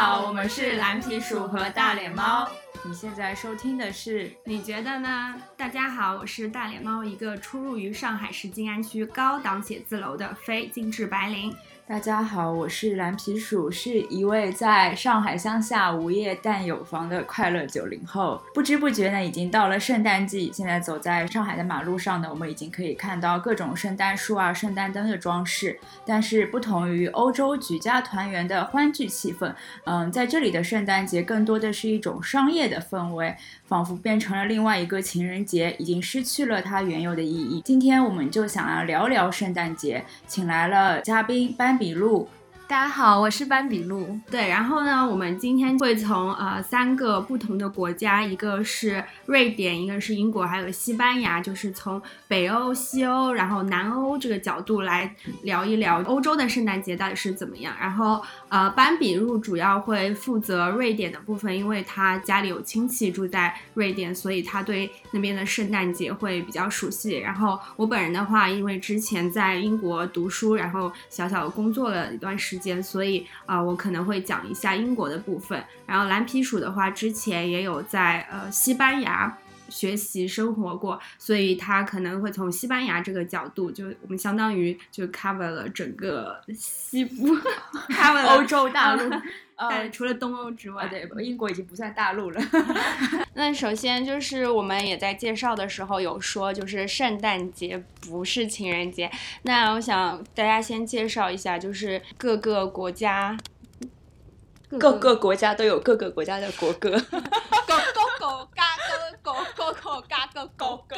好，我们是蓝皮鼠和大脸猫。你现在收听的是？你觉得呢？大家好，我是大脸猫，一个出入于上海市静安区高档写字楼的非精致白领。大家好，我是蓝皮鼠，是一位在上海乡下无业但有房的快乐九零后。不知不觉呢，已经到了圣诞季。现在走在上海的马路上呢，我们已经可以看到各种圣诞树啊、圣诞灯的装饰。但是不同于欧洲举家团圆的欢聚气氛，嗯，在这里的圣诞节更多的是一种商业的氛围，仿佛变成了另外一个情人节，已经失去了它原有的意义。今天我们就想要聊聊圣诞节，请来了嘉宾班。比路。大家好，我是班比路。对，然后呢，我们今天会从呃三个不同的国家，一个是瑞典，一个是英国，还有西班牙，就是从北欧、西欧，然后南欧这个角度来聊一聊欧洲的圣诞节到底是怎么样。然后呃，班比入主要会负责瑞典的部分，因为他家里有亲戚住在瑞典，所以他对那边的圣诞节会比较熟悉。然后我本人的话，因为之前在英国读书，然后小小的工作了一段时间。所以啊，我可能会讲一下英国的部分。然后蓝皮鼠的话，之前也有在呃西班牙学习生活过，所以他可能会从西班牙这个角度，就我们相当于就 cover 了整个西部，cover 欧洲大陆。呃，除了东欧之外，对，英国已经不算大陆了。那首先就是我们也在介绍的时候有说，就是圣诞节不是情人节。那我想大家先介绍一下，就是各个国家，各个国家都有各个国家的国歌。狗狗狗嘎狗狗狗狗嘎狗狗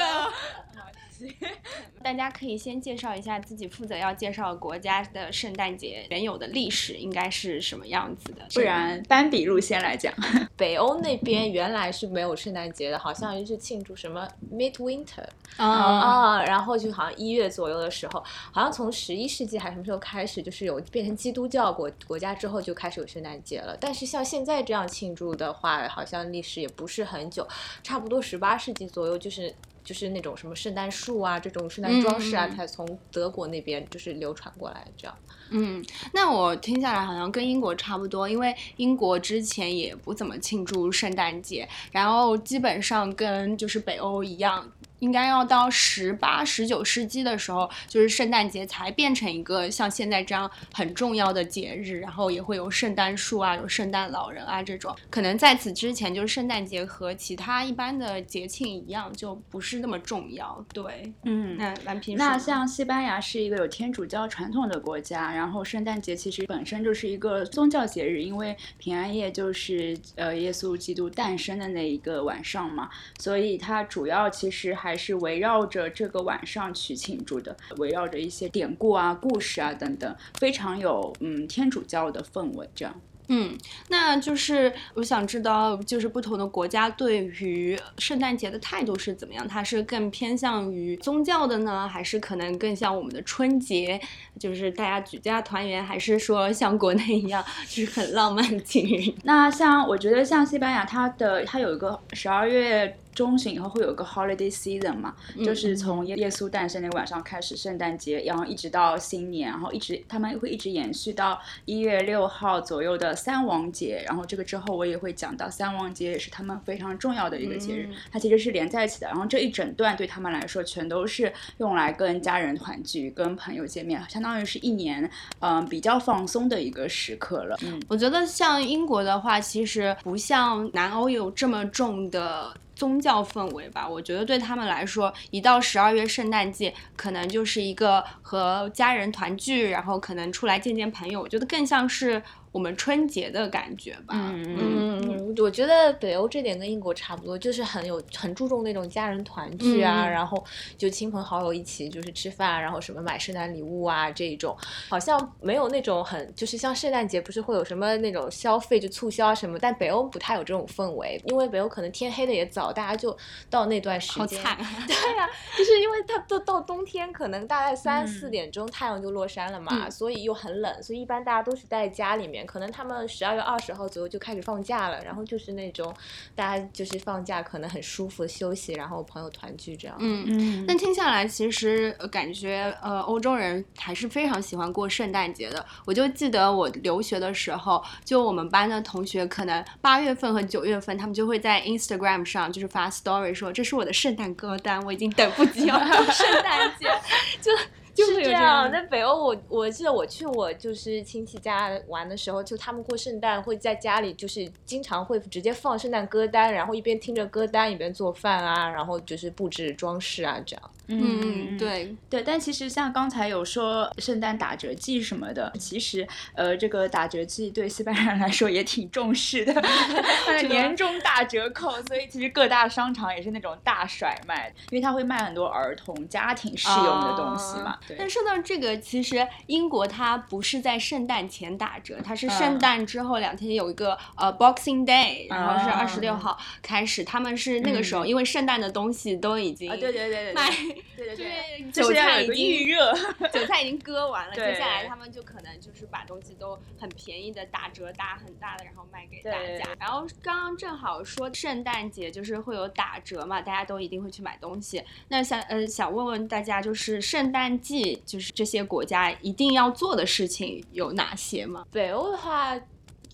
歌。大家可以先介绍一下自己负责要介绍国家的圣诞节原有的历史应该是什么样子的，不然单笔路先来讲。北欧那边原来是没有圣诞节的，好像就是庆祝什么 Midwinter 啊啊，然后就好像一月左右的时候，好像从十一世纪还是什么时候开始，就是有变成基督教国国家之后就开始有圣诞节了。但是像现在这样庆祝的话，好像历史也不是很久，差不多十八世纪左右就是。就是那种什么圣诞树啊，这种圣诞装饰啊，才从德国那边就是流传过来这样。嗯，那我听下来好像跟英国差不多，因为英国之前也不怎么庆祝圣诞节，然后基本上跟就是北欧一样。应该要到十八、十九世纪的时候，就是圣诞节才变成一个像现在这样很重要的节日，然后也会有圣诞树啊、有圣诞老人啊这种。可能在此之前，就是圣诞节和其他一般的节庆一样，就不是那么重要。对，嗯，那蓝皮那像西班牙是一个有天主教传统的国家，然后圣诞节其实本身就是一个宗教节日，因为平安夜就是呃耶稣基督诞生的那一个晚上嘛，所以它主要其实还。还是围绕着这个晚上去庆祝的，围绕着一些典故啊、故事啊等等，非常有嗯天主教的氛围这样。嗯，那就是我想知道，就是不同的国家对于圣诞节的态度是怎么样？它是更偏向于宗教的呢，还是可能更像我们的春节，就是大家举家团圆，还是说像国内一样，就是很浪漫的情人？那像我觉得像西班牙，它的它有一个十二月。中旬以后会有个 holiday season 嘛，就是从耶耶稣诞生那个晚上开始，圣诞节，然后一直到新年，然后一直他们会一直延续到一月六号左右的三王节，然后这个之后我也会讲到三王节也是他们非常重要的一个节日，它其实是连在一起的，然后这一整段对他们来说全都是用来跟家人团聚、跟朋友见面，相当于是一年嗯比较放松的一个时刻了。嗯，我觉得像英国的话，其实不像南欧有这么重的。宗教氛围吧，我觉得对他们来说，一到十二月圣诞季，可能就是一个和家人团聚，然后可能出来见见朋友。我觉得更像是。我们春节的感觉吧，嗯嗯，我觉得北欧这点跟英国差不多，就是很有很注重那种家人团聚啊，然后就亲朋好友一起就是吃饭，然后什么买圣诞礼物啊这一种，好像没有那种很就是像圣诞节不是会有什么那种消费就促销什么，但北欧不太有这种氛围，因为北欧可能天黑的也早，大家就到那段时间，对呀，就是因为它都到冬天，可能大概三四点钟太阳就落山了嘛，所以又很冷，所以一般大家都是待在家里面。年，可能他们十二月二十号左右就开始放假了，然后就是那种大家就是放假可能很舒服休息，然后朋友团聚这样。嗯，嗯但听下来，其实呃感觉呃欧洲人还是非常喜欢过圣诞节的。我就记得我留学的时候，就我们班的同学，可能八月份和九月份，他们就会在 Instagram 上就是发 story 说这是我的圣诞歌单，我已经等不及要过 圣诞节，就就是会有这样样，在北欧我我记得我去我就是亲戚家玩的时候，就他们过圣诞会在家里就是经常会直接放圣诞歌单，然后一边听着歌单一边做饭啊，然后就是布置装饰啊这样。嗯，对，对，但其实像刚才有说圣诞打折季什么的，其实呃，这个打折季对西班牙人来说也挺重视的，它的年终大折扣，所以其实各大商场也是那种大甩卖，因为它会卖很多儿童家庭适用的东西嘛。对但说到这个，其实英国它不是在圣诞前打折，它是嗯圣诞之后两天有一个呃 Boxing Day，然后是啊二十六号开始，他们是那个时候，嗯因为圣诞的东西都已经啊，对对对对卖，对对 对，韭菜已经预热。韭菜已经割完了，接下来他们就可能就是把东西都很便宜的打折打很大的，然后卖给大对家。然后刚刚正好说圣诞节就是会有打折嘛，大家都一定会去买东西。那想呃想问问大家，就是圣诞季就是这些国家一定要做的事情有哪些吗？北欧的话。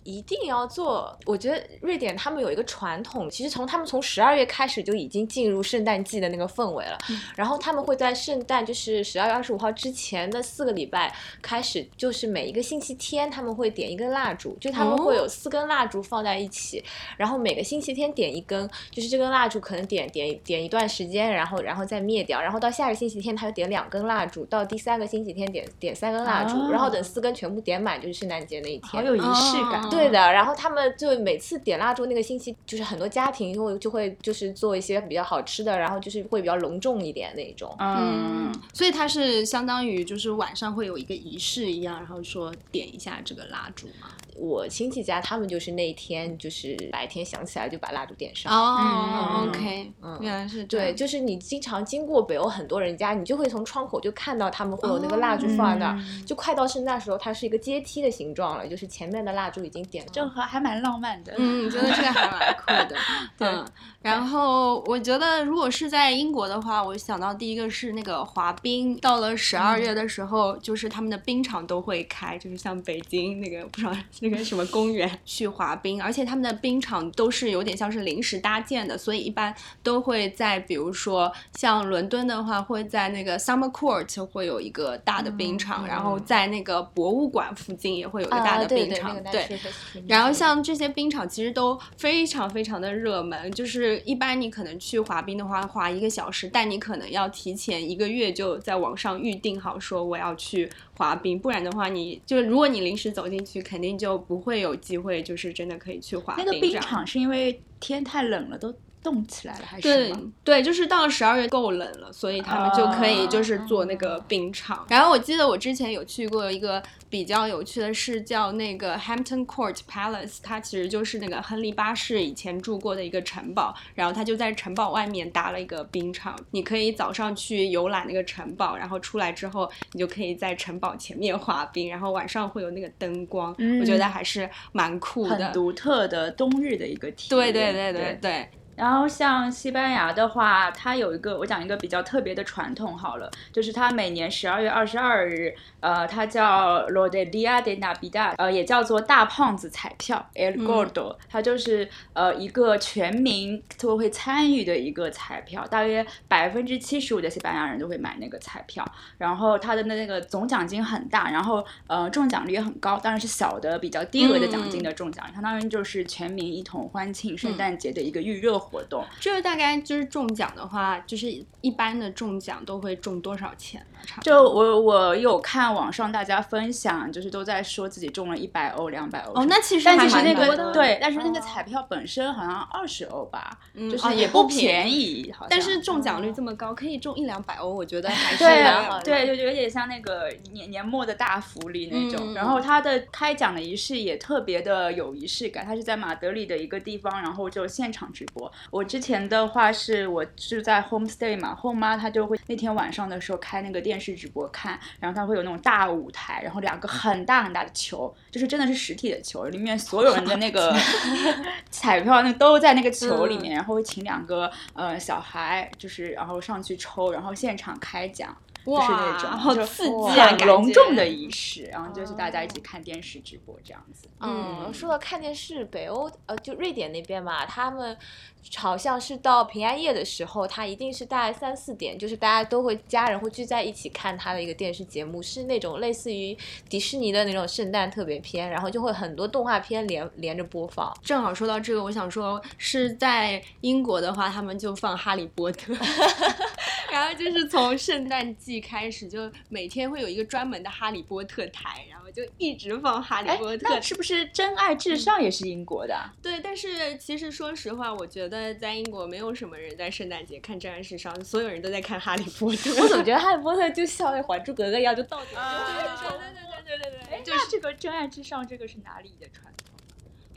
一定要做，我觉得瑞典他们有一个传统，其实从他们从十二月开始就已经进入圣诞季的那个氛围了。然后他们会在圣诞就是十二月二十五号之前的四个礼拜开始，就是每一个星期天他们会点一根蜡烛，就他们会有四根蜡烛放在一起，然后每个星期天点一根，就是这根蜡烛可能点点点一段时间，然后然后再灭掉，然后到下个星期天他又点两根蜡烛，到第三个星期天点点三根蜡烛，哦然后等四根全部点满就是圣诞节那一天。好有仪式感。哦对的，然后他们就每次点蜡烛那个星期，就是很多家庭就会就会就是做一些比较好吃的，然后就是会比较隆重一点那种。嗯，所以它是相当于就是晚上会有一个仪式一样，然后说点一下这个蜡烛嘛。我亲戚家他们就是那一天就是白天想起来就把蜡烛点上。哦、嗯 o k 嗯原来是这对，就是你经常经过北欧很多人家，你就会从窗口就看到他们会有那个蜡烛放在那儿。嗯就快到圣诞时候，它是一个阶梯的形状了，就是前面的蜡烛已经点了，正好还蛮浪漫的。嗯，真的这个还蛮酷的。对嗯，然后我觉得如果是在英国的话，我想到第一个是那个滑冰。到了十二月的时候，就是他们的冰场都会开，就是像北京那个不知道 那个什么公园去滑冰，而且他们的冰场都是有点像是临时搭建的，所以一般都会在比如说像伦敦的话，会在那个 Summer Court 会有一个大的冰场，嗯然后在那个博物馆附近也会有一个大啊，的冰场，那个对。然后像这些冰场其实都非常非常的热门，就是一般你可能去滑冰的话，滑一个小时，但你可能要提前一个月就在网上预定好，说我要去滑冰，不然的话你，就如果你临时走进去，肯定就不会有机会，就是真的可以去滑那冰。那个冰场是因为天太冷了，都冻起来了，还是对？对，就是到了十二月够冷了，所以他们就可以就是做那个冰场。然后我记得我之前有去过一个比较有趣的是叫那个 Hampton Court Palace，它其实就是那个亨利八世以前住过的一个城堡，然后他就在城堡外面搭了一个冰场，你可以早上去游览那个城堡，然后出来之后你就可以在城堡前面滑冰，然后晚上会有那个灯光，嗯我觉得还是蛮酷的很。独特的冬日的一个体验对验。对对对对，然后像西班牙的话，它有一个我讲一个比较特别的传统好了，就是它每年十二月二十二日，呃，它叫 Lo de Dia de Navidad，呃，也叫做大胖子彩票 El 嗯。Gordo，、它就是呃一个全民都会参与的一个彩票，大约百分之七十五的西班牙人都会买那个彩票，然后它的那个总奖金很大，然后呃中奖率也很高，当然是小的比较低额的奖金的中奖率，相当于就是全民一同欢庆圣诞节的一个预热活活动。这个大概就是中奖的话，就是一般的中奖都会中多少钱？差就我我有看网上大家分享，就是都在说自己中了一百欧、两百欧哦，那其实但还其实那个对，但是那个哦。彩票本身好像二十欧吧，嗯就是哦也不不便便宜，但是中奖率这么高，可以中一两百欧，我觉得还是对蛮好的对，就有点像那个年年末的大福利那种。嗯然后它的开奖的仪式也特别的有仪式感，它是在马德里的一个地方，然后就现场直播，我之前的话是我是在 homestay 嘛，home 妈她就会那天晚上的时候开那个电视直播看，然后它会有那种大舞台，然后两个很大很大的球，就是真的是实体的球，里面所有人的那个 彩票那都在那个球里面，然后会请两个呃小孩，就是然后上去抽，然后现场开奖。就是那种好刺激啊，很隆重的仪式，然后就是大家一起看电视直播这样子。嗯，说到看电视，北欧呃就瑞典那边嘛，他们好像是到平安夜的时候，他一定是大概三四点，就是大家都会家人会聚在一起看他的一个电视节目，是那种类似于迪士尼的那种圣诞特别片，然后就会很多动画片连连着播放。正好说到这个，我想说是在英国的话，他们就放《哈利波特 》，然后就是从圣诞季。开始就每天会有一个专门的哈利波特台，然后就一直放哈利波特。是不是真爱至上也是英国的？对，但是其实说实话，我觉得在英国没有什么人在圣诞节看真爱至上，所有人都在看哈利波特。我总觉得哈利波特就像那《还珠格格》一样，就到点就对对对对对对对。那这个真爱至上这个是哪里的传统？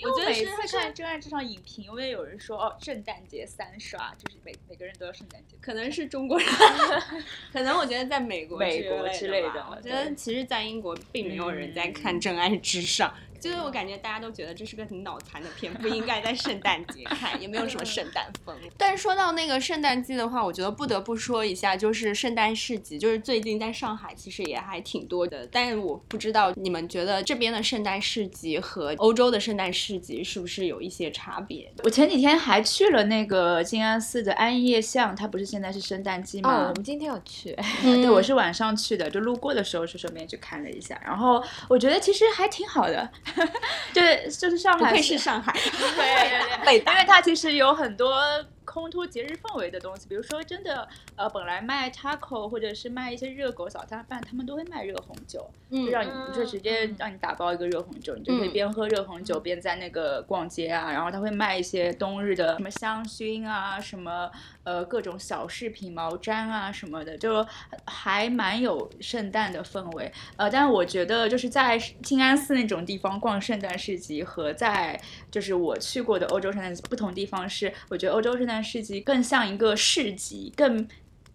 我觉得每次看《真爱至上》影评，因为有人说哦，圣诞节三刷，就是每每个人都要圣诞节。可能是中国人，可能我觉得在美国、美国之类的。我觉得其实，在英国并没有人在看《真爱至上》。就是我感觉大家都觉得这是个很脑残的片，不应该在圣诞节看，也没有什么圣诞风。但是说到那个圣诞季的话，我觉得不得不说一下，就是圣诞市集，就是最近在上海其实也还挺多的。但是我不知道你们觉得这边的圣诞市集和欧洲的圣诞市集是不是有一些差别？我前几天还去了那个静安寺的安夜巷，它不是现在是圣诞季吗？我们今天有去，对，我是晚上去的，就路过的时候是顺便去看了一下，然后我觉得其实还挺好的。对，就是上海，不愧是上海，对对对，因为它其实有很多。烘托节日氛围的东西，比如说真的，呃，本来卖 taco 或者是卖一些热狗早餐饭，他们都会卖热红酒，就让你就直接让你打包一个热红酒，你就可以边喝热红酒边在那个逛街啊。然后他会卖一些冬日的什么香薰啊，什么呃各种小饰品、毛毡啊什么的，就还蛮有圣诞的氛围。呃，但是我觉得就是在静安寺那种地方逛圣诞市集和在就是我去过的欧洲圣诞不同地方是，我觉得欧洲圣诞。市集更像一个市集，更。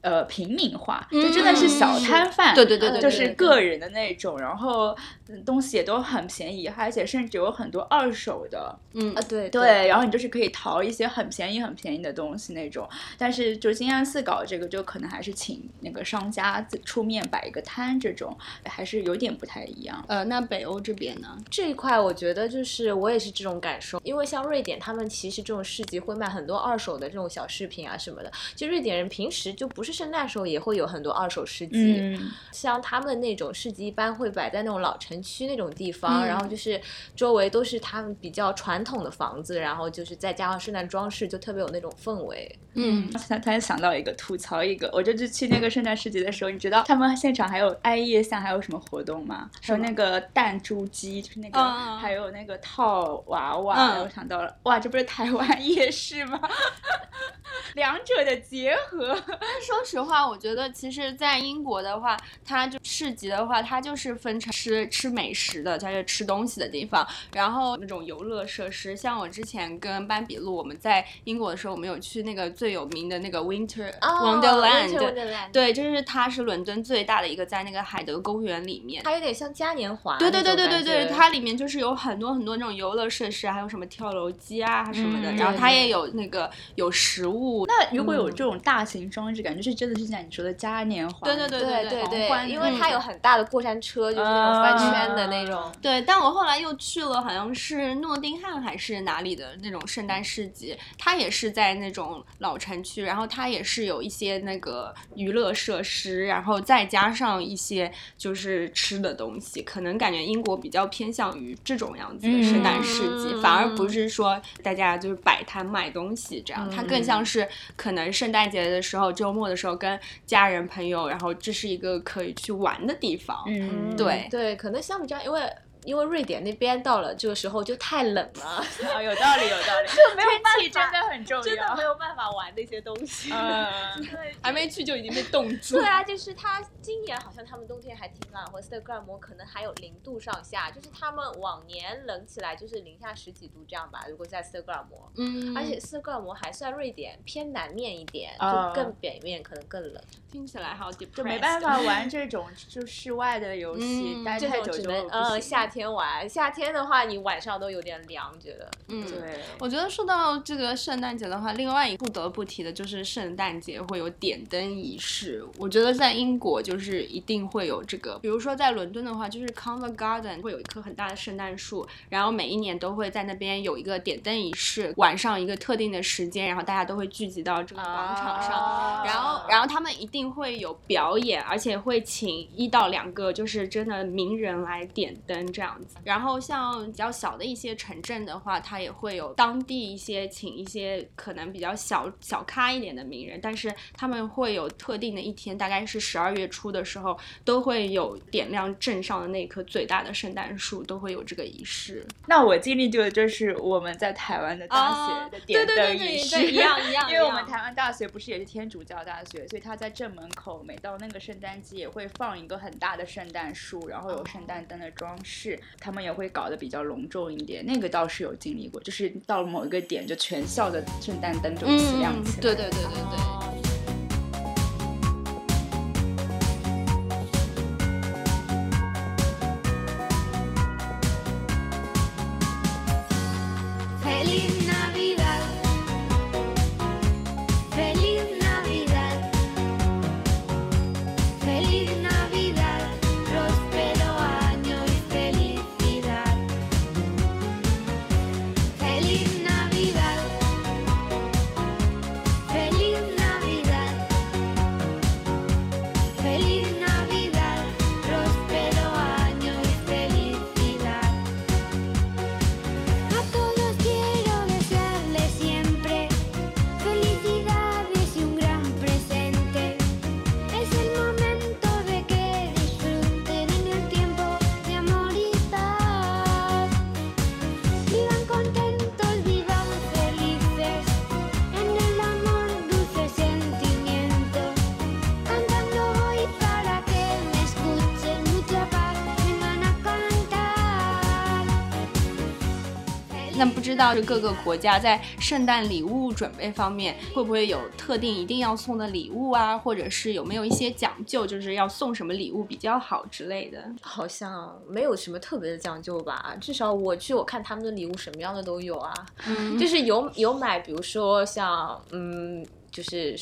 呃，平民化就真的是小摊贩，对对对对，就是个人的那种，然后东西也都很便宜，而且甚至有很多二手的，嗯啊对对，然后你就是可以淘一些很便宜很便宜的东西那种。但是就金安寺搞这个，就可能还是请那个商家出面摆一个摊，这种还是有点不太一样。呃，那北欧这边呢？这一块我觉得就是我也是这种感受，因为像瑞典，他们其实这种市集会卖很多二手的这种小饰品啊什么的，就瑞典人平时就不是。圣诞时候也会有很多二手市集，像他们那种市集一般会摆在那种老城区那种地方，然后就是周围都是他们比较传统的房子，然后就是再加上圣诞装饰，就特别有那种氛围。嗯，突然想到一个吐槽一个，我这次去那个圣诞市集的时候，你知道他们现场还有哀夜巷还有什么活动吗？还有那个弹珠机，就是那个，还有那个套娃娃。我想到了，哇，这不是台湾夜市吗？两者的结合。说实话，我觉得其实，在英国的话，它就市集的话，它就是分成吃吃美食的，它是吃东西的地方，然后那种游乐设施，像我之前跟班比路，我们在英国的时候，我们有去那个最有名的那个 Winter Wonderland，对，就是它是伦敦最大的一个，在那个海德公园里面，它有点像嘉年华，对对对对对对，它里面就是有很多很多那种游乐设施，还有什么跳楼机啊什么的，然后它也有那个有食物。那如果有这种大型装置，感觉是真的是像你说的嘉年华，对对对对对对，因为它有很大的过山车，就是那种翻圈的那种。对，但我后来又去了，好像是诺丁汉还是哪里的那种圣诞市集，它也是在那种老城区，然后它也是有一些那个娱乐设施，然后再加上一些就是吃的东西，可能感觉英国比较偏向于这种样子的圣诞市集，反而不是说大家就是摆摊卖东西这样，它更像是可能圣诞节的时候、周末的时候跟家人朋友，然后这是一个可以去玩的地方。嗯，对对，可能相比较，因为因为瑞典那边到了这个时候就太冷了。啊，有道理，有道理，就没有办法真的很重要，真的没有办法玩那些东西。嗯，还没去就已经被冻住。对啊，就是他今年好像他们冬天还挺暖和，斯德哥尔摩可能还有零度上下，就是他们往年冷起来就是零下十几度这样吧。如果在斯德哥尔摩，嗯，而且斯德哥尔摩还算瑞典偏南面一点，哦就更北面可能更冷。听起来好就没办法玩这种就室外的游戏，嗯待太久就只能呃夏天玩，夏天的话你晚上都有点凉，觉得。嗯。对，我觉得说到这个圣诞节的话，另外一不得不提的就是圣诞节会有点灯仪式。我觉得在英国就是一定会有这个，比如说在伦敦的话，就是 Covent Garden 会有一棵很大的圣诞树，然后每一年都会在那边有一个点灯仪式，晚上一个特定的时间，然后大家都会聚集到这个广场上。啊然后，然后他们一定会有表演，而且会请一到两个就是真的名人来点灯这样子。然后像比较小的一些城镇的话，它也会有当地一些请一些可能比较小小咖一点的名人，但是他们会有特定的一天，大概是十二月初的时候，都会有点亮镇上的那棵最大的圣诞树，都会有这个仪式。那我经历就就是我们在台湾的大学的点哦对对灯仪式，一样一样因为我们台湾大学不是也是天主教大学，所以他在正门口每到那个圣诞季也会放一个很大的圣诞树，然后有圣诞灯的装饰，他们也会搞得比较隆重一点。那个倒是有经历过，就是到了某一个点，就全校的圣诞灯就起亮起来。嗯对对对对对。知道各个国家在圣诞礼物准备方面会不会有特定一定要送的礼物啊，或者是有没有一些讲究，就是要送什么礼物比较好之类的？好像没有什么特别的讲究吧，至少我去我看他们的礼物什么样的都有啊，嗯就是有有买，比如说像嗯，就是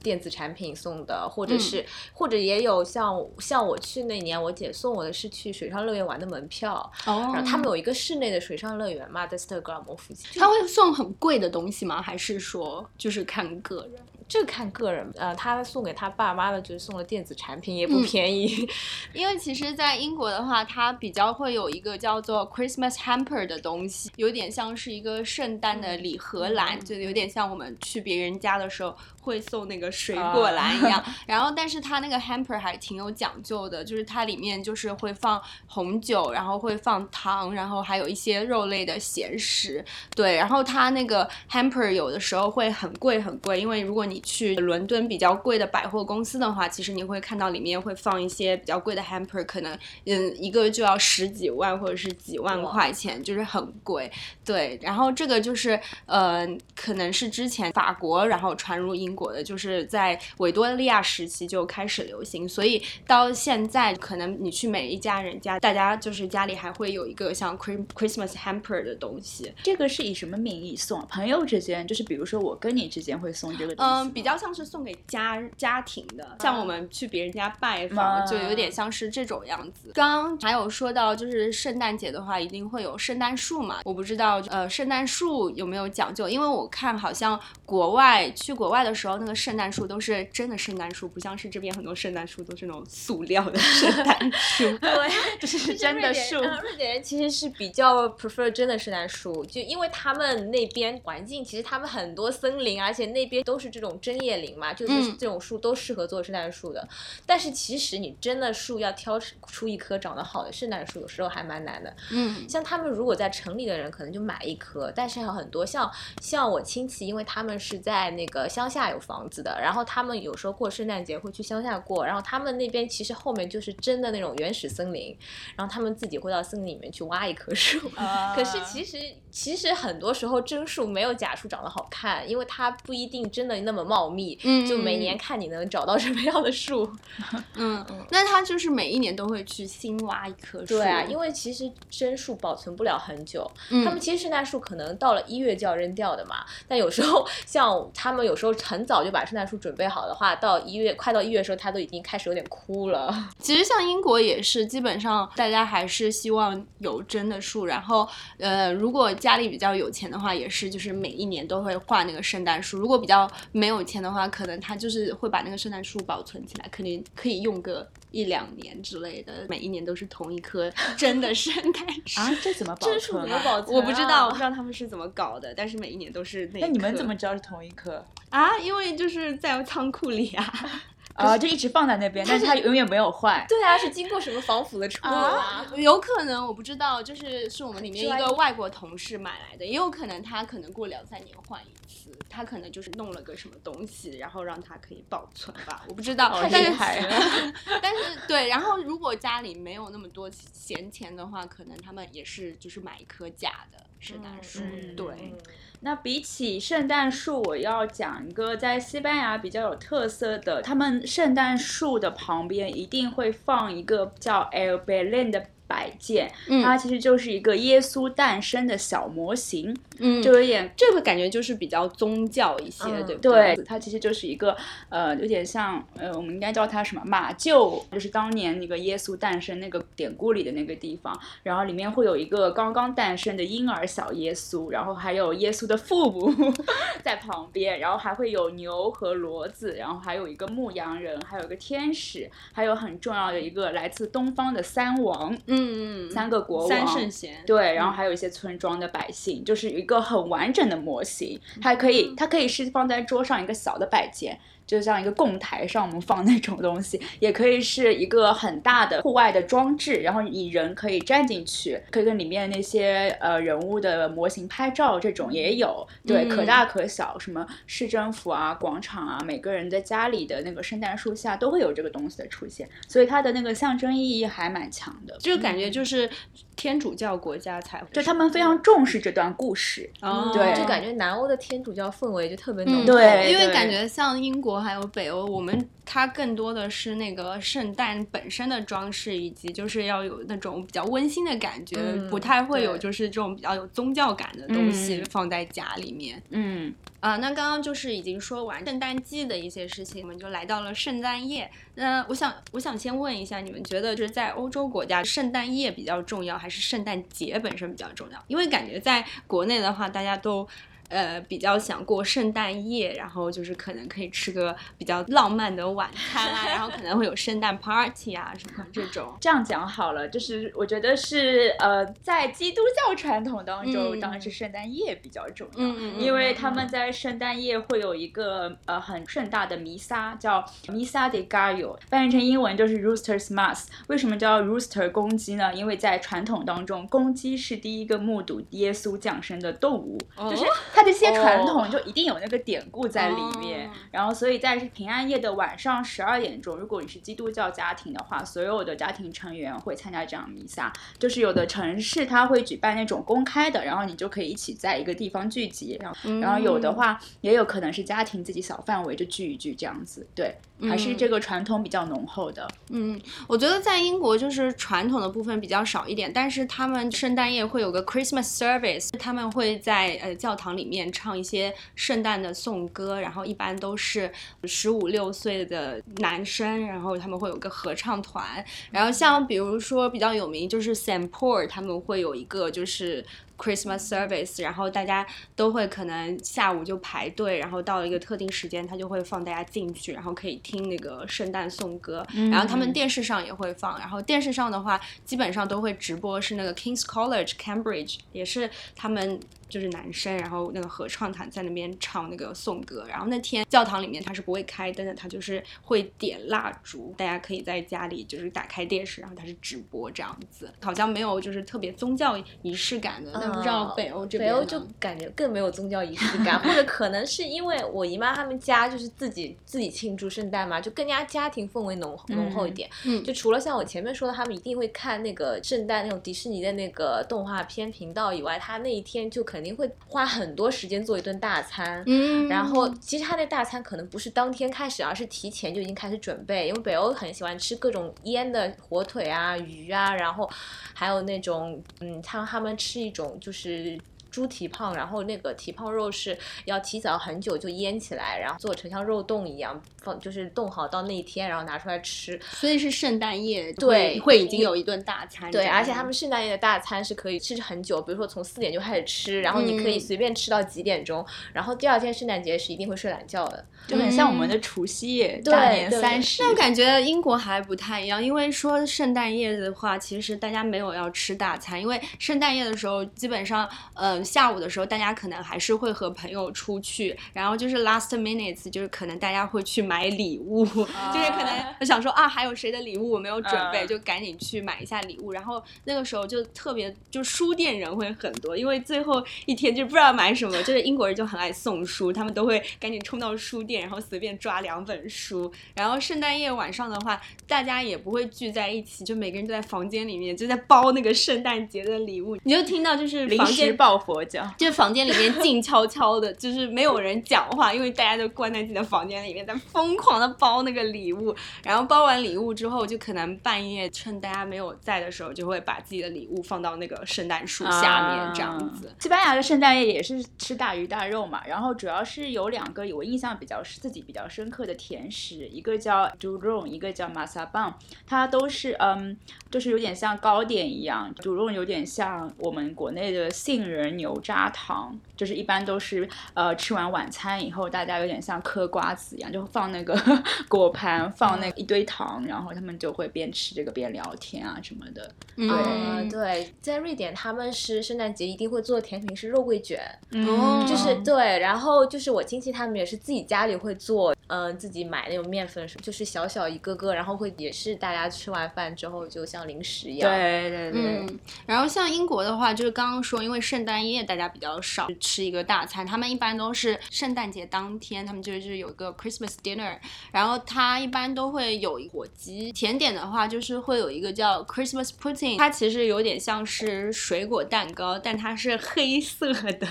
电子产品送的，或者嗯是、或者也有像像我去那年，我姐送我的是去水上乐园玩的门票，哦然后他们有一个室内的水上乐园嘛，在斯德哥尔摩附近。他会送很贵的东西吗？还是说就是看个人？这看个人，呃，他送给他爸妈的就是送了电子产品，也不嗯便宜。因为其实，在英国的话，它比较会有一个叫做 Christmas hamper 的东西，有点像是一个圣诞的礼盒篮，嗯就有点像我们去别人家的时候会送那个水果篮一样。然后，但是它那个 hamper 还挺有讲究的，就是它里面就是会放红酒，然后会放糖，然后还有一些肉类的咸食。对，然后它那个 hamper 有的时候会很贵很贵，因为如果你去伦敦比较贵的百货公司的话，其实你会看到里面会放一些比较贵的 hamper，可能嗯一个就要十几万或者是几万块钱，就是很贵。对，然后这个就是呃，可能是之前法国然后传入英国的，就是在维多利亚时期就开始流行，所以到现在可能你去每一家人家，大家就是家里还会有一个像 Chri- Christmas hamper 的东西。这个是以什么名义送？朋友之间，就是比如说我跟你之间会送这个东西。嗯，比较像是送给家家庭的，像我们去别人家拜访，啊就有点像是这种样子。刚刚还有说到，就是圣诞节的话，一定会有圣诞树嘛。我不知道，呃，圣诞树有没有讲究？因为我看好像国外去国外的时候，那个圣诞树都是真的圣诞树，不像是这边很多圣诞树都是那种塑料的圣诞树。对，就是真的树瑞典人其实是比较 prefer 真的圣诞树，就因为他们那边环境，其实他们很多森林，而且那边都是这种种针叶林嘛，就是嗯这种树都适合做圣诞树的。但是其实你真的树要挑出一棵长得好的圣诞树，有时候还蛮难的。嗯像他们如果在城里的人，可能就买一棵，但是还有很多像像我亲戚，因为他们是在那个乡下有房子的，然后他们有时候过圣诞节会去乡下过，然后他们那边其实后面就是真的那种原始森林，然后他们自己会到森林里面去挖一棵树。啊 可是其实其实很多时候真树没有假树长得好看，因为它不一定真的那么茂密，嗯就每年看你能找到什么样的树。嗯，那他就是每一年都会去新挖一棵树。对啊，因为其实真树保存不了很久，嗯他们其实圣诞树可能到了一月就要扔掉的嘛，但有时候像他们有时候很早就把圣诞树准备好的话，到一月快到一月的时候，它都已经开始有点枯了。其实像英国也是，基本上大家还是希望有真的树，然后呃，如果家里比较有钱的话，也是就是每一年都会画那个圣诞树。如果比较没有钱的话，可能他就是会把那个圣诞树保存起来，肯定可以用个一两年之类的，每一年都是同一棵真的圣诞树。啊，这怎么保存啊？怎么保存、我不知道，我不知。道他们是怎么搞的，但是每一年都是那一那你们怎么知道是同一棵？啊？因为就是在仓库里啊。啊，就一直放在那边，但是它永远没有坏。对啊，是经过什么防腐的处理啊，有可能我不知道，就是是我们里面一个外国同事买来的，也有可能他可能过两三年换一次，他可能就是弄了个什么东西，然后让它可以保存吧，我不知道。好但是厉害啊 但是对，然后如果家里没有那么多闲钱的话，可能他们也是就是买一颗假的圣诞树，嗯对。那比起圣诞树，我要讲一个在西班牙比较有特色的，他们圣诞树的旁边一定会放一个叫 El Belén 的摆件，嗯。它其实就是一个耶稣诞生的小模型，嗯，就有点这个感觉就是比较宗教一些，嗯对不对，它其实就是一个呃，有点像呃，我们应该叫它什么马厩，就是当年那个耶稣诞生那个典故里的那个地方。然后里面会有一个刚刚诞生的婴儿小耶稣，然后还有耶稣的父母 在旁边，然后还会有牛和骡子，然后还有一个牧羊人，还有一个天使，还有很重要的一个来自东方的三王，嗯嗯，三个国王，三圣贤，对，然后嗯。还有一些村庄的百姓，就是一个很完整的模型。它可以，它可以是放在桌上一个小的摆件，就像一个供台上我们放那种东西，也可以是一个很大的户外的装置，然后你人可以站进去，可以跟里面那些呃人物的模型拍照，这种也有。对，可嗯大可小，什么市政府啊、广场啊，每个人在家里的那个圣诞树下都会有这个东西的出现，所以它的那个象征意义还蛮强的。这个感觉就是天主教国家才会，就他们非常重视这段故事。哦对就感觉南欧的天主教氛围就特别浓嗯，厚。因为感觉像英国还有北欧，我们它更多的是那个圣诞本身的装饰，以及就是要有那种比较温馨的感觉，嗯不太会有就是这种比较有宗教感的东西嗯放在家里面。嗯，啊、那刚刚就是已经说完圣诞季的一些事情，我们就来到了圣诞夜。那我想，我想先问一下，你们觉得就是在欧洲国家，圣诞夜比较重要，还是圣诞节本身比较重要？因为感觉在国内的话，大家都。呃，比较想过圣诞夜，然后就是可能可以吃个比较浪漫的晚餐啊，然后可能会有圣诞 party 啊什么这种。这样讲好了，就是我觉得是呃，在基督教传统当中，嗯当然是圣诞夜比较重要，因为他们在圣诞夜会有一个呃很盛大的弥撒，叫 Misa de Gallo，翻译成英文就是 Rooster's Mass。为什么叫 Rooster 公鸡呢？因为在传统当中，公鸡是第一个目睹耶稣降生的动物，哦就是它这些传统就一定有那个典故在里面。哦然后，所以在平安夜的晚上十二点钟，如果你是基督教家庭的话，所有的家庭成员会参加这样弥撒。就是有的城市它会举办那种公开的，然后你就可以一起在一个地方聚集，然后然后有的话也有可能是家庭自己小范围就聚一聚这样子，对，还是这个传统比较浓厚的。嗯，我觉得在英国就是传统的部分比较少一点，但是他们圣诞夜会有个 Christmas service，他们会在呃教堂里面唱一些圣诞的颂歌，然后一般都是十五六岁的男生，然后他们会有个合唱团，然后像比如说比较有名就是 Saint Paul，他们会有一个就是。Christmas service，然后大家都会可能下午就排队，然后到了一个特定时间，他就会放大家进去，然后可以听那个圣诞颂歌，然后他们电视上也会放，然后电视上的话基本上都会直播是那个 King's College Cambridge，也是他们就是男生，然后那个合唱团在那边唱那个颂歌，然后那天教堂里面它是不会开灯的，它就是会点蜡烛，大家可以在家里就是打开电视，然后它是直播这样子，好像没有就是特别宗教仪式感的，但不知道北欧这边呢北欧就感觉更没有宗教仪式感，或者可能是因为我姨妈他们家就是自己自己庆祝圣诞嘛，就更加家庭氛围浓浓厚一点。嗯就除了像我前面说的，他们一定会看那个圣诞那种迪士尼的那个动画片频道以外，他那一天就肯定会花很多时间做一顿大餐。嗯，然后，其实他那大餐可能不是当天开始，而是提前就已经开始准备。因为北欧很喜欢吃各种腌的火腿啊、鱼啊，然后还有那种，嗯，他他们吃一种就是。猪蹄膀，然后那个蹄膀肉是要提早很久就腌起来，然后做成像肉冻一样放，就是冻好到那一天，然后拿出来吃。所以是圣诞夜对会会已经有一顿大餐对，而且他们圣诞夜的大餐是可以吃很久，比如说从四点就开始吃，然后你可以嗯随便吃到几点钟，然后第二天圣诞节是一定会睡懒觉的。就很像我们的除夕夜，对大年三十。但我感觉英国还不太一样，因为说圣诞夜的话，其实大家没有要吃大餐，因为圣诞夜的时候，基本上，呃，下午的时候大家可能还是会和朋友出去，然后就是 last minutes，就是可能大家会去买礼物，就是可能我想说啊，还有谁的礼物我没有准备，嗯。就赶紧去买一下礼物，然后那个时候就特别，就书店人会很多，因为最后一天就不知道买什么，就是英国人就很爱送书，他们都会赶紧冲到书店，然后随便抓两本书，然后圣诞夜晚上的话，大家也不会聚在一起，就每个人都在房间里面就在包那个圣诞节的礼物，你就听到就是临时房间抱佛脚，就是房间里面静悄悄的，就是没有人讲话，因为大家都关在自己的房间里面，在疯狂的包那个礼物。然后包完礼物之后，就可能半夜趁大家没有在的时候，就会把自己的礼物放到那个圣诞树下面，这样子。西班牙的圣诞夜也是吃大鱼大肉嘛，然后主要是有两个我印象比较自己比较深刻的甜食，一个叫 d u r o n 一个叫 m a s a b a n 它都是嗯，就是有点像糕点一样 d u r o n 有点像我们国内的杏仁牛轧糖，就是一般都是呃吃完晚餐以后，大家有点像嗑瓜子一样，就放那个 果盘，放那一堆糖，然后他们就会边吃这个边聊天啊什么的。对嗯，对，在瑞典他们是圣诞节一定会做的甜品是肉桂卷，哦就是嗯对，然后就是我亲戚他们也是自己家里会做，嗯、自己买那种面粉，就是小小一个个，然后会也是大家吃完饭之后就像零食一样。对对对，嗯，然后像英国的话，就是刚刚说，因为圣诞夜大家比较少吃一个大餐，他们一般都是圣诞节当天，他们就是有一个 Christmas dinner，然后它一般都会有火鸡。甜点的话，就是会有一个叫 Christmas pudding，它其实有点像是水果蛋糕，但它是黑色的，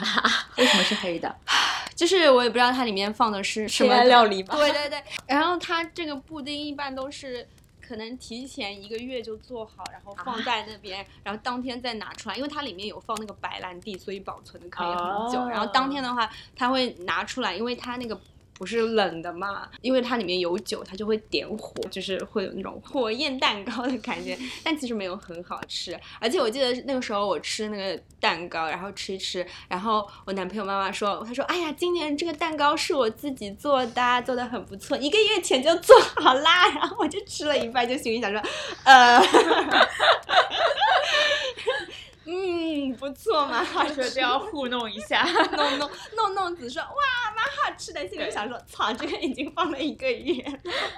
为什么是黑的？就是我也不知道它里面放的是什么料理吧。对对对，然后它这个布丁一般都是可能提前一个月就做好，然后放在那边，然后当天再拿出来，因为它里面有放那个白兰地，所以保存的可以很久。哦然后当天的话，它会拿出来，因为它那个。不是冷的嘛，因为它里面有酒，它就会点火，就是会有那种火焰蛋糕的感觉，但其实没有很好吃。而且我记得那个时候我吃那个蛋糕，然后吃一吃，然后我男朋友妈妈说，他说：“哎呀，今年这个蛋糕是我自己做的，做的很不错，一个月前就做好啦。”然后我就吃了一半，就心里想说：“呃，嗯，不错嘛。”他说这要糊弄一下。弄弄弄弄子说哇吃的，心里想说操，这个已经放了一个月。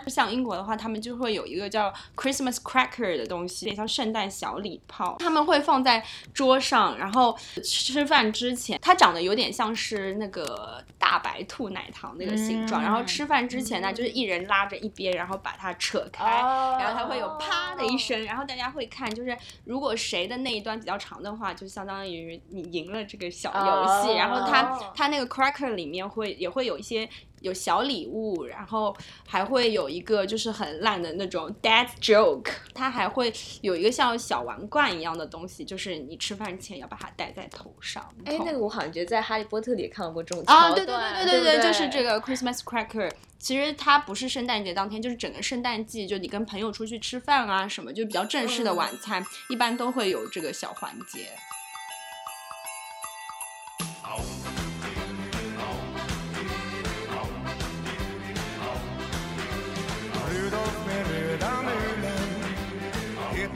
像英国的话，他们就会有一个叫 Christmas cracker 的东西，有点像圣诞小礼炮，他们会放在桌上，然后吃饭之前，它长得有点像是那个大白兔奶糖那个形状，嗯然后吃饭之前呢，就是一人拉着一边，然后把它扯开。然后它会有啪的一声，然后大家会看，就是如果谁的那一端比较长的话，就相当于你赢了这个小游戏。哦然后它它那个 cracker 里面会也会有一些有小礼物，然后还会有一个就是很烂的那种 dad joke，它还会有一个像小王冠一样的东西，就是你吃饭前要把它戴在头上。哎，那个我好像觉得在《哈利波特》里也看到过这种啊，对对对对对就是这个 Christmas cracker。其实它不是圣诞节当天，就是整个圣诞季，就你跟朋友出去吃饭啊什么，就比较正式的晚餐，一般都会有这个小环节。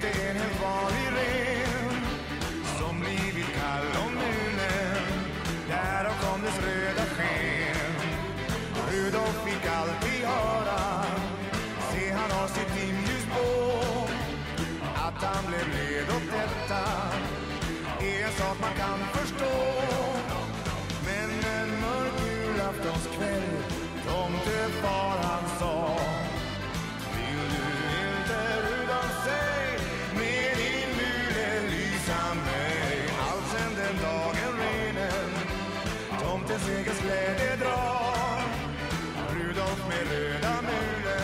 been a boy.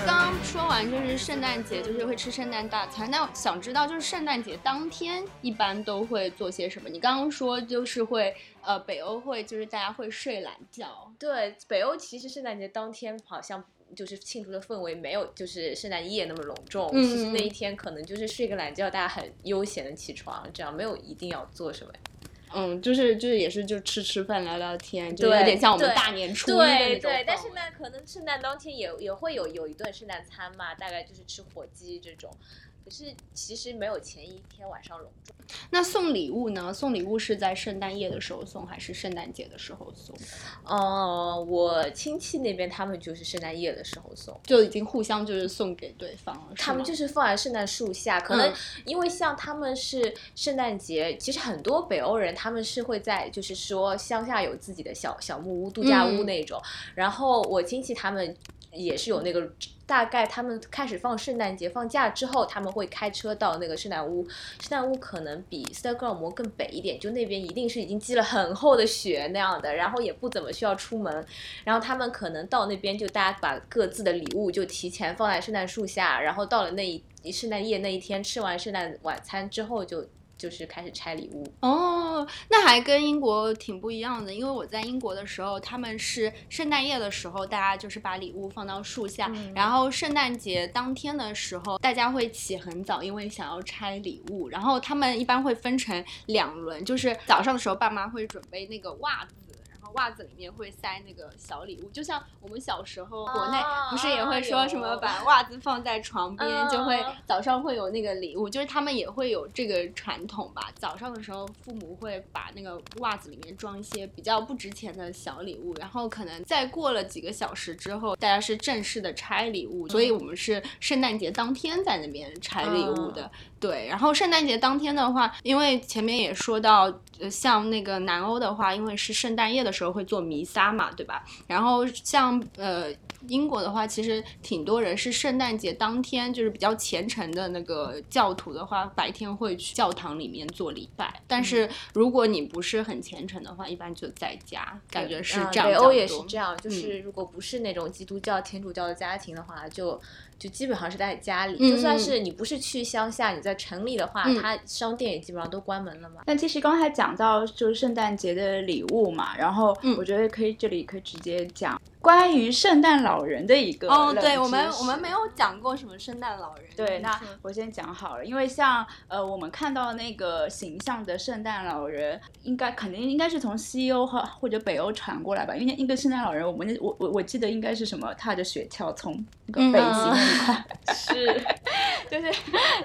刚刚说完就是圣诞节，就是会吃圣诞大餐。那想知道就是圣诞节当天一般都会做些什么？你刚刚说就是会呃北欧会就是大家会睡懒觉，对，北欧其实圣诞节当天好像就是庆祝的氛围没有就是圣诞夜那么隆重。嗯其实那一天可能就是睡个懒觉，大家很悠闲的起床，这样没有一定要做什么。嗯，就是就是也是就吃吃饭聊聊天，就对有点像我们大年初一的那对种对，但是呢，可能圣诞当天也也会有有一顿圣诞餐嘛，大概就是吃火鸡这种。可是其实没有前一天晚上隆重。那送礼物呢？送礼物是在圣诞夜的时候送，还是圣诞节的时候送？呃，我亲戚那边他们就是圣诞夜的时候送。就已经互相就是送给对方了。他们就是是放在圣诞树下，可嗯能因为像他们是圣诞节，其实很多北欧人他们是会在就是说乡下有自己的小小木屋、度假屋嗯那种。然后我亲戚他们也是有那个，大概他们开始放圣诞节放假之后，他们会开车到那个圣诞屋。圣诞屋可能比斯德哥尔摩更北一点，就那边一定是已经积了很厚的雪那样的，然后也不怎么需要出门。然后他们可能到那边就大家把各自的礼物就提前放在圣诞树下，然后到了那一圣诞夜那一天吃完圣诞晚餐之后就就是开始拆礼物。哦，那还跟英国挺不一样的，因为我在英国的时候，他们是圣诞夜的时候，大家就是把礼物放到树下，嗯然后圣诞节当天的时候，大家会起很早，因为想要拆礼物，然后他们一般会分成两轮，就是早上的时候，爸妈会准备那个袜子。袜子里面会塞那个小礼物，就像我们小时候国内不是也会说什么把袜子放在床边，就会嗯早上会有那个礼物，就是他们也会有这个传统吧。早上的时候，父母会把那个袜子里面装一些比较不值钱的小礼物，然后可能再过了几个小时之后，大家是正式的拆礼物，所以我们是圣诞节当天在那边拆礼物的。对，然后圣诞节当天的话，因为前面也说到，呃，像那个南欧的话，因为是圣诞夜的时候会做弥撒嘛，对吧？然后像呃英国的话，其实挺多人是圣诞节当天，就是比较虔诚的那个教徒的话，白天会去教堂里面做礼拜。但是如果你不是很虔诚的话，一般就在家，感觉是嗯这样、北欧也是这样。样，就是如果不是那种基督教、天主教的家庭的话，就就基本上是在家里。嗯就算是你不是去乡下，你在城里的话，嗯它商店也基本上都关门了嘛。但其实刚才讲到就是圣诞节的礼物嘛，然后嗯我觉得可以这里可以直接讲关于圣诞老人的一个哦，对我们我们没有讲过什么圣诞老人。对，那我先讲好了，因为像呃我们看到那个形象的圣诞老人，应该肯定应该是从西欧和或者北欧传过来吧，因为那个圣诞老人，我们我我我记得应该是什么，踏着雪橇从那个嗯北极块，是，就是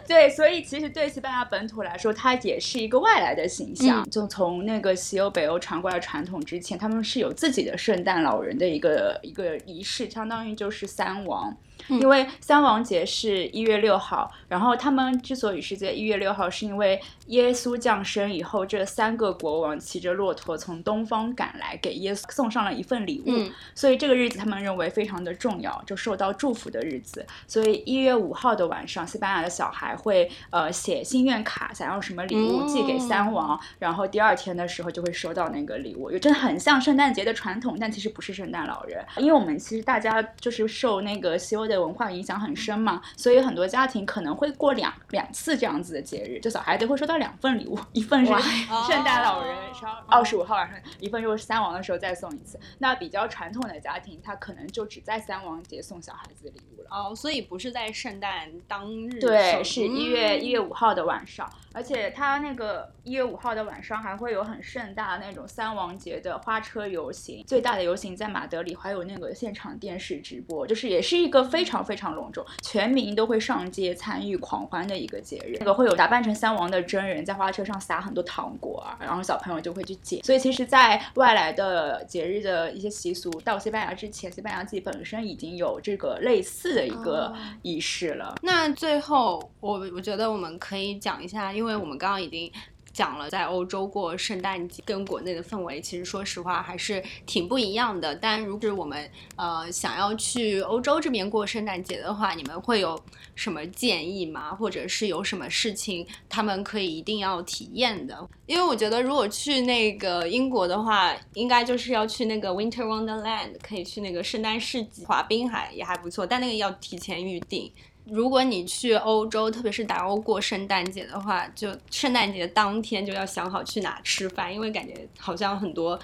对，所以其实对西班牙本土来说，它也是一个外来的形象。嗯就从那个西欧、北欧传过来传统之前，他们是有自己的圣诞老人的一个一个仪式，相当于就是三王。嗯因为三王节是一月六号，然后他们之所以是在一月六号，是因为耶稣降生以后，这三个国王骑着骆驼从东方赶来，给耶稣送上了一份礼物。嗯所以这个日子他们认为非常的重要，就受到祝福的日子。所以一月五号的晚上，西班牙的小孩会呃写心愿卡，想要什么礼物寄给三王，然后第二天的时候就会收到那个礼物，有真的很像圣诞节的传统，但其实不是圣诞老人，因为我们其实大家就是受那个西欧的文化影响很深嘛，所以很多家庭可能会过两两次这样子的节日，就小孩子会收到两份礼物，一份是圣诞老人是二十五号晚上，一份又是三王的时候再送一次。那比较传统的家庭，他可能就只在三王节送小孩子礼物了。哦，所以不是在圣诞当日对，是一月嗯一月五号的晚上，而且他那个一月五号的晚上还会有很盛大的那种三王节的花车游行，最大的游行在马德里，还有那个现场电视直播，就是也是一个非常非常隆重，全民都会上街参与狂欢的一个节日。那个会有打扮成三王的真人在花车上撒很多糖果啊，然后小朋友就会去捡。所以其实，在外来的节日的一些习俗到西班牙之前，西班牙自己本身已经有这个类似的一个哦仪式了。那最后，我我觉得我们可以讲一下，因为我们刚刚已经讲了，在欧洲过圣诞节跟国内的氛围，其实说实话还是挺不一样的。但如果我们呃想要去欧洲这边过圣诞节的话，你们会有什么建议吗？或者是有什么事情他们可以一定要体验的？因为我觉得如果去那个英国的话，应该就是要去那个 Winter Wonderland，可以去那个圣诞市集滑冰还也还不错，但那个要提前预定。如果你去欧洲，特别是南欧过圣诞节的话，就圣诞节当天就要想好去哪吃饭，因为感觉好像很多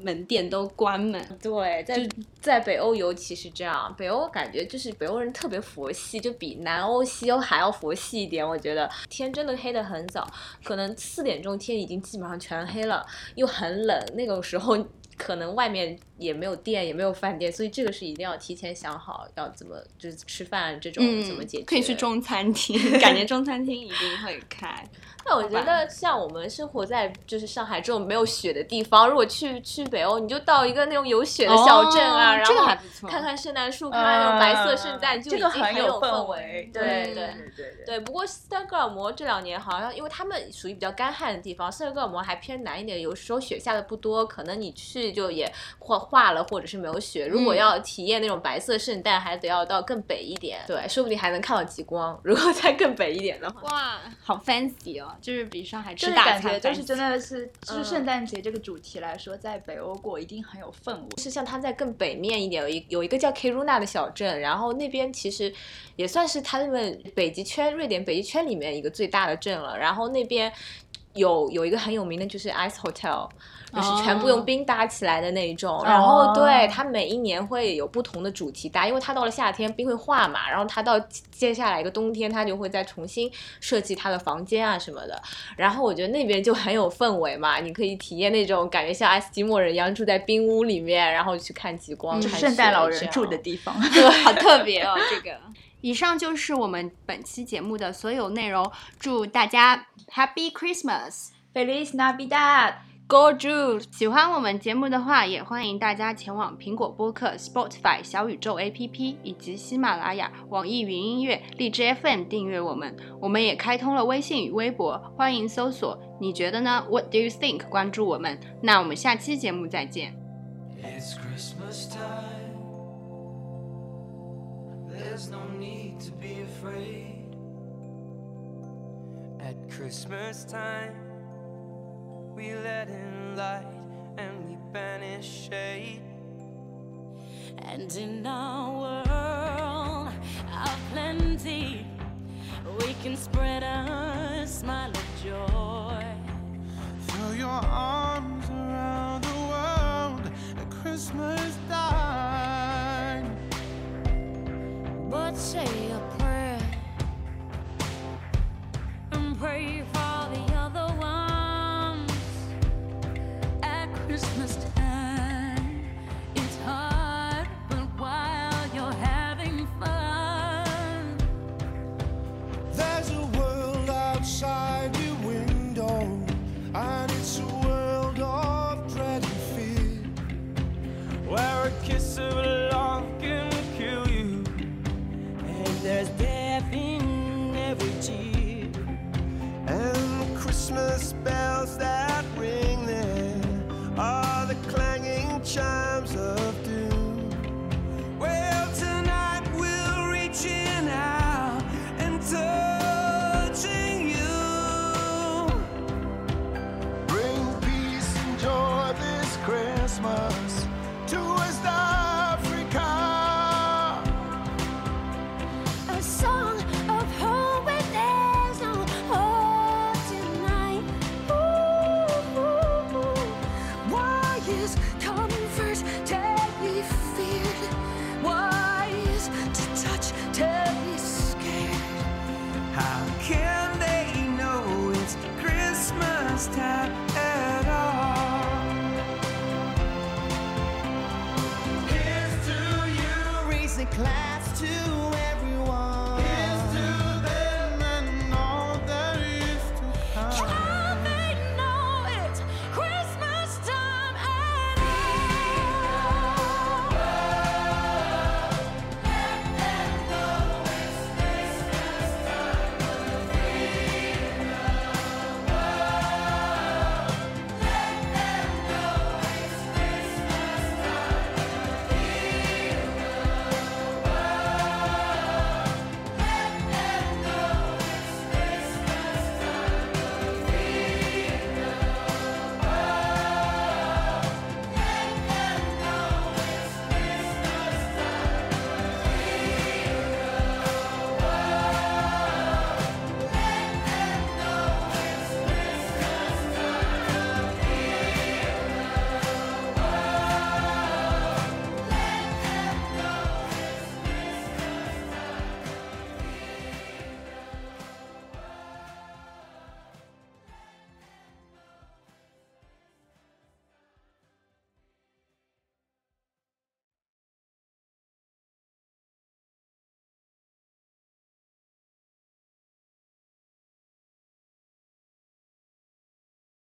门店都关门。对，在在北欧尤其是这样，北欧感觉就是北欧人特别佛系，就比南欧、西欧还要佛系一点。我觉得天真的黑得很早，可能四点钟天已经基本上全黑了，又很冷，那个时候可能外面也没有店，也没有饭店，所以这个是一定要提前想好要怎么就是吃饭这种怎么解决。可以去中餐厅，感觉中餐厅一定会开。那我觉得像我们生活在就是上海这种没有雪的地方，如果去去北欧，你就到一个那种有雪的小镇啊，然后看看圣诞树，看看那种白色圣诞，嗯就已这个很有氛围。对对对对对对，不过斯德哥尔摩这两年好像，因为他们属于比较干旱的地方，斯德哥尔摩还偏南一点，有时候雪下的不多，可能你去就也化化了，或者是没有雪。如果嗯要体验那种白色圣诞，还得要到更北一点，对，说不定还能看到极光。如果再更北一点的话，哇，好 fancy 哦，就是比上海是吃大餐感觉就是真的是，就是嗯圣诞节这个主题来说，在北欧过一定很有氛围。是像它在更北面一点，有一有一个叫 Kiruna 的小镇，然后那边其实也算是他们北极圈瑞典北极圈里面一个最大的镇了。然后那边有有一个很有名的就是 Ice Hotel，就是全部用冰搭起来的那一种。然后对它每一年会有不同的主题搭，因为它到了夏天冰会化嘛，然后它到接下来一个冬天，它就会再重新设计它的房间啊什么的。然后我觉得那边就很有氛围嘛，你可以体验那种感觉像爱斯基摩人一样住在冰屋里面，然后去看极光，就看圣诞老人住的地方。对，好特别哦，这个。以上就是我们本期节目的所有内容，祝大家 Happy Christmas！Feliz Navidad！Go Jews！喜欢我们节目的话，也欢迎大家前往苹果播客、Spotify、小宇宙 APP 以及喜马拉雅、网易云音乐、荔枝 FM 订阅我们。我们也开通了微信与微博，欢迎搜索“你觉得呢？”What do you think？关注我们。那我们下期节目再见。It's Christmas time. There's no need to be afraid. At Christmas time, we let in light and we banish shade. And in our world of plenty, we can spread a smile of joy. Throw your arms around the world at Christmas time. But say a prayer and pray